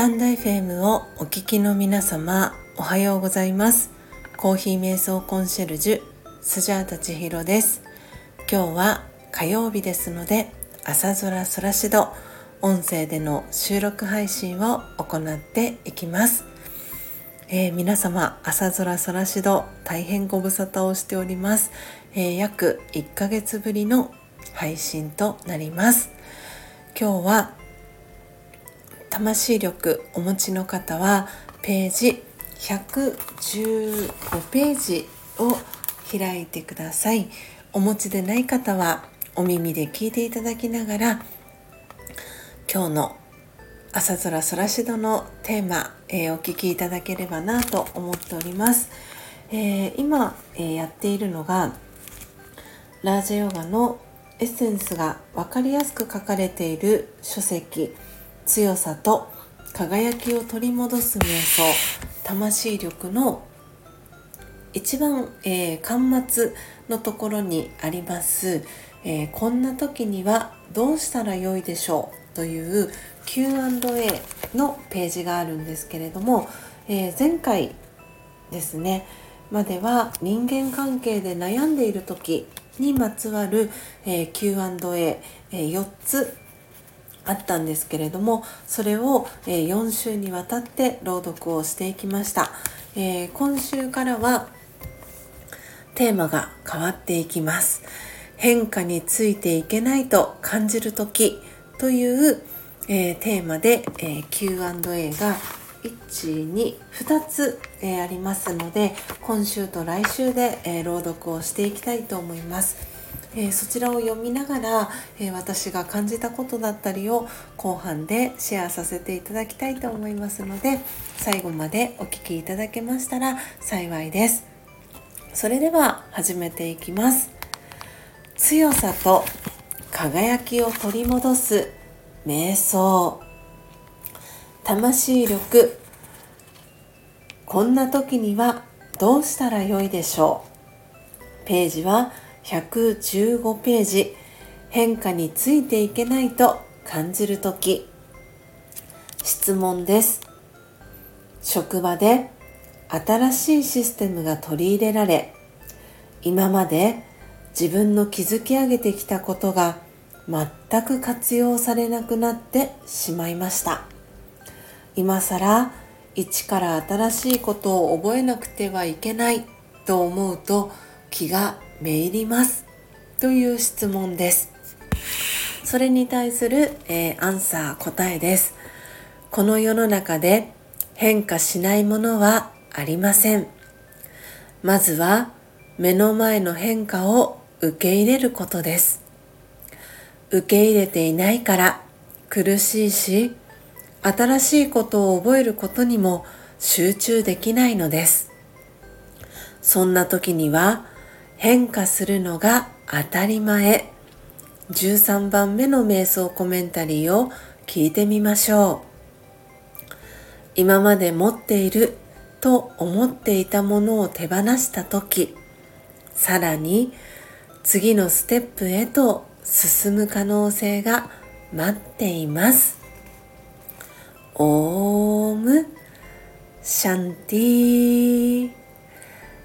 タンダ FM をお聞きの皆様おはようございます。コーヒー瞑想コンシェルジュスジャータ千尋です。今日は火曜日ですので朝空空しど音声での収録配信を行っていきます、えー、皆様朝空空しど大変ご無沙汰をしております、えー、約1ヶ月ぶりの配信となります。今日は魂力お持ちの方はページ115ページを開いてください。お持ちでない方はお耳で聞いていただきながら今日の朝空空しどのテーマ、えー、お聞きいただければなと思っております、えー、今、えー、やっているのがラージェヨガのエッセンスが分かりやすく書かれている書籍。強さと輝きを取り戻す瞑想魂力の一番、えー、端末のところにあります、えー、こんな時にはどうしたらよいでしょうという Q&A のページがあるんですけれども、えー、前回ですねまでは人間関係で悩んでいる時にまつわる、え、Q&A4、えー、つあったんですけれどもそれを、えー、4週にわたって朗読をしていきました、えー、今週からはテーマが変わっていきます。変化についていけないと感じる時という、えー、テーマで、え Q&A が122つ、えー、ありますので今週と来週で、えー、朗読をしていきたいと思います、え、そちらを読みながら、え私が感じたことだったりを後半でシェアさせていただきたいと思いますので最後までお聴きいただけましたら幸いです。それでは始めていきます。強さと輝きを取り戻す瞑想。魂力。こんな時にはどうしたらよいでしょう。ページは115ページ。変化についていけないと感じる時。質問です。職場で新しいシステムが取り入れられ今まで自分の築き上げてきたことが全く活用されなくなってしまいました。今更一から新しいことを覚えなくてはいけないと思うと気がめいりますという質問です。それに対する、えー、アンサー答えです。この世の中で変化しないものはありません。まずは目の前の変化を受け入れることです。受け入れていないから苦しいし新しいことを覚えることにも集中できないのです。そんな時には変化するのが当たり前。13番目の瞑想コメンタリーを聞いてみましょう。今まで持っていると思っていたものを手放した時、さらに次のステップへと進む可能性が待っています。オームシャンティ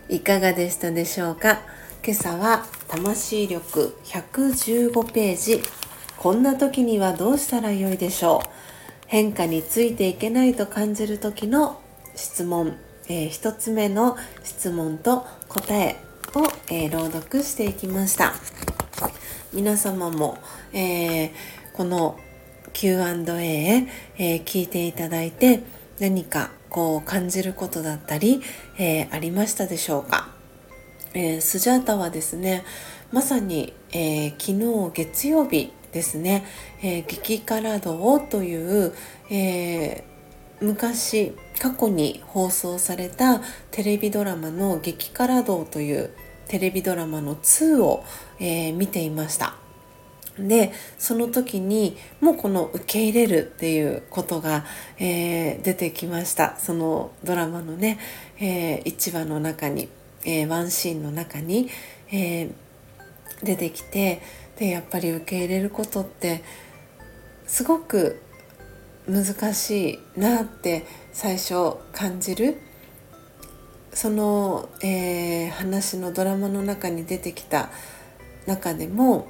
いかがでしたでしょうか？今朝は魂力115ページ。こんな時にはどうしたらよいでしょう。変化についていけないと感じる時の質問、えー、1つ目の質問と答えを、えー、朗読していきました。皆様も、えー、この Q&A、えー、聞いていただいて何かこう感じることだったり、えー、ありましたでしょうか、えー、スジャータはですねまさに、え昨日月曜日ですね「え激辛道」という、え昔過去に放送されたテレビドラマの「激辛道」というテレビドラマの2を、え見ていました。でその時にもうこの受け入れるっていうことが、えー、出てきましたそのドラマのね、えー、1話の中に、えー、ワンシーンの中に、え出てきてでやっぱり受け入れることってすごく難しいなって最初感じる。その、えー、話のドラマの中に出てきた中でも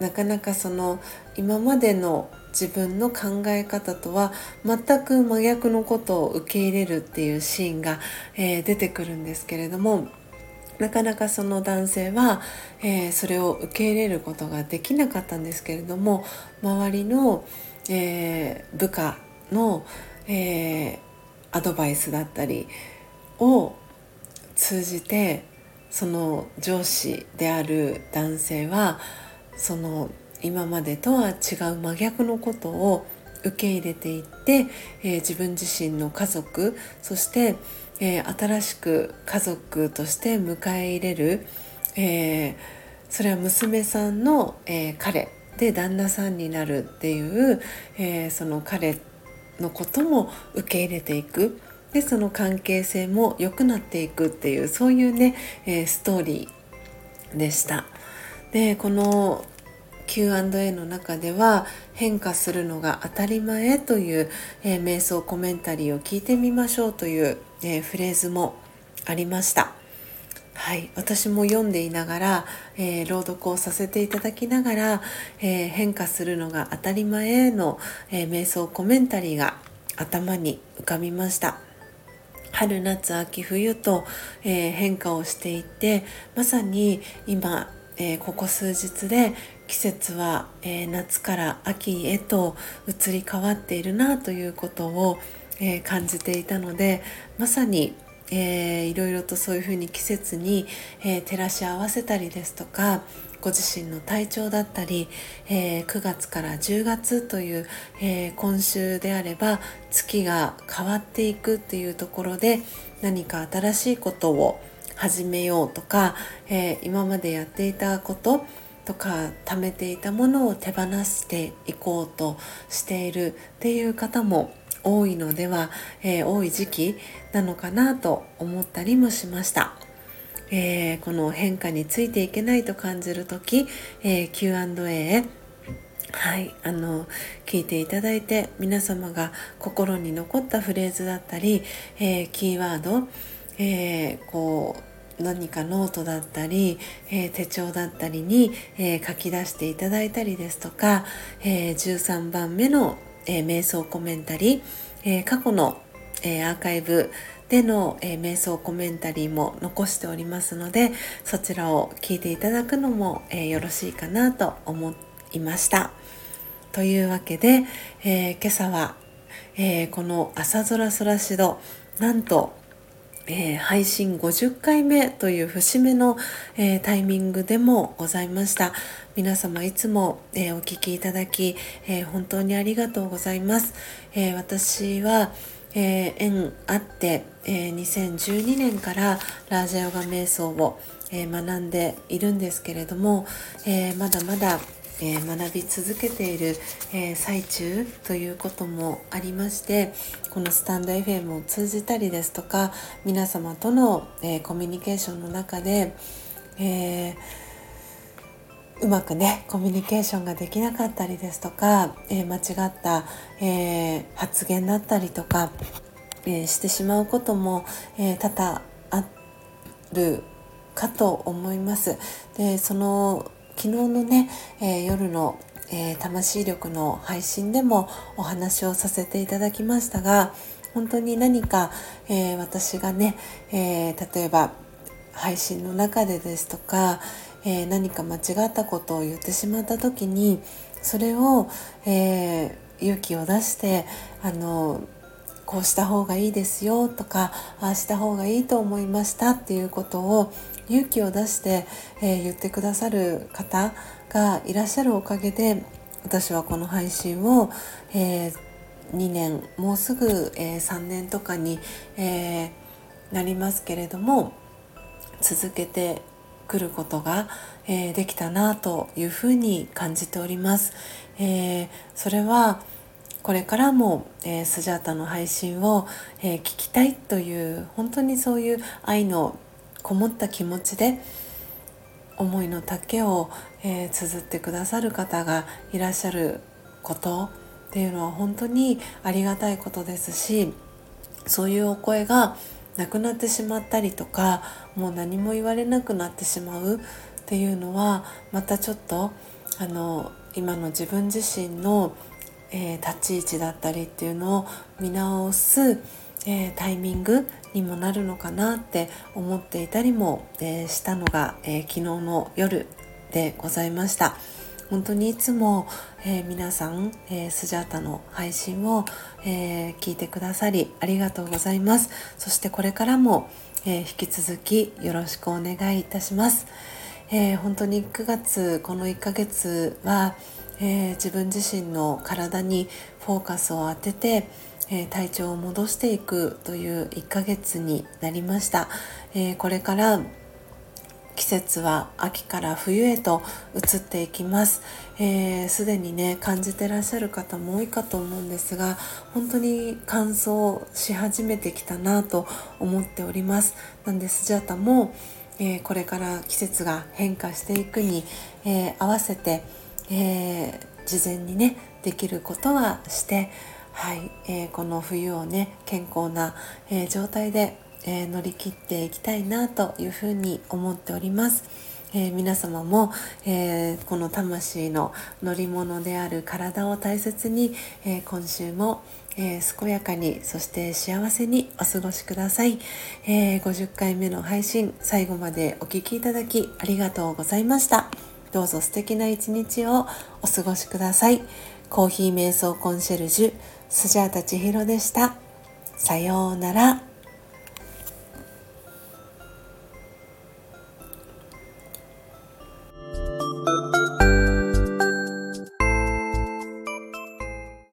なかなかその今までの自分の考え方とは全く真逆のことを受け入れるっていうシーンが、えー、出てくるんですけれどもなかなかその男性は、えー、それを受け入れることができなかったんですけれども周りの、えー、部下の、えアドバイスだったりを通じてその上司である男性はその今までとは違う真逆のことを受け入れていって、えー、自分自身の家族そして、えー、新しく家族として迎え入れる、えー、それは娘さんの、え彼で旦那さんになるっていう、えその彼のことも受け入れていくでその関係性も良くなっていくっていうそういうね、えストーリーでした。でこの Q&A の中では変化するのが当たり前という、えー、瞑想コメンタリーを聞いてみましょうという、えー、フレーズもありました。はい、私も読んでいながら、えー、朗読をさせていただきながら、えー、変化するのが当たり前の、えー、瞑想コメンタリーが頭に浮かびました春夏秋冬と、え変化をしていってまさに今えー、ここ数日で季節は、えー、夏から秋へと移り変わっているなということを、えー、感じていたのでまさに、えー、いろいろとそういうふうに季節に、え照らし合わせたりですとかご自身の体調だったり、え9月から10月という、え今週であれば月が変わっていくっていうところで何か新しいことを始めようとか、えー、今までやっていたこととか貯めていたものを手放していこうとしているっていう方も多いのでは、えー、多い時期なのかなと思ったりもしました。えー、この変化についていけないと感じる時、えー、Q&A はい、あの聞いていただいて皆様が心に残ったフレーズだったり、えー、キーワード、えー、こう何かノートだったり、えー、手帳だったりに、えー、書き出していただいたりですとか、えー、13番目の、え瞑想コメンタリー、え過去の、えアーカイブでの、え瞑想コメンタリーも残しておりますのでそちらを聞いていただくのも、えよろしいかなと思いました。というわけで、え今朝は、えこの朝空空しどなんとえー、配信50回目という節目の、えー、タイミングでもございました。皆様いつも、えー、お聴きいただき、え本当にありがとうございます、え私は、え縁あって、え2012年からラージャヨガ瞑想を、え学んでいるんですけれども、えまだまだえー、学び続けている、えー、最中ということもありましてこのスタンド FM を通じたりですとか皆様との、えー、コミュニケーションの中で、えうまくねコミュニケーションができなかったりですとか、え間違った、え発言だったりとか、えしてしまうことも、え多々あるかと思います。でその昨日のね、えー、夜の、えー、魂力の配信でもお話をさせていただきましたが本当に何か、えー、私がね、え例えば配信の中でですとか、え何か間違ったことを言ってしまった時にそれを、え勇気を出してあのこうした方がいいですよとかああした方がいいと思いましたっていうことを勇気を出して、えー、言ってくださる方がいらっしゃるおかげで私はこの配信を、えー、2年もうすぐ、えー、3年とかに、えなりますけれども続けてくることが、えできたなというふうに感じております。えそれはこれからも、えー、スジャータの配信を、えー、聞きたいという本当にそういう愛のこもった気持ちで思いの丈を、えー、綴ってくださる方がいらっしゃることっていうのは本当にありがたいことですしそういうお声がなくなってしまったりとかもう何も言われなくなってしまうっていうのはまたちょっとあの今の自分自身の、えー、立ち位置だったりっていうのを見直す、えー、タイミングにもなるのかなって思っていたりも、えー、したのが、え昨日の夜でございました。本当にいつも、え、皆さん、え、スジャータの配信を、え、聞いてくださりありがとうございますそしてこれからも、え引き続きよろしくお願いいたします、え本当に9月この1ヶ月は、え自分自身の体にフォーカスを当ててえ体調を戻していくという1ヶ月になりました、えこれから季節は秋から冬へと移っていきます。すで、えー、にね感じてらっしゃる方も多いかと思うんですが本当に乾燥し始めてきたなと思っております。なんでスジャタも、えー、これから季節が変化していくに、えー、合わせて、え事前にねできることはしてはい、えー、この冬をね健康な、えー、状態でえ、乗り切っていきたいなというふうに思っております。え、皆様も、えー、この魂の乗り物である体を大切に、え今週も、え健やかにそして幸せにお過ごしください、え50回目の配信最後までお聴きいただきありがとうございましたどうぞ素敵な一日をお過ごしください。コーヒー瞑想コンシェルジュスジャータ千尋でした。さようなら。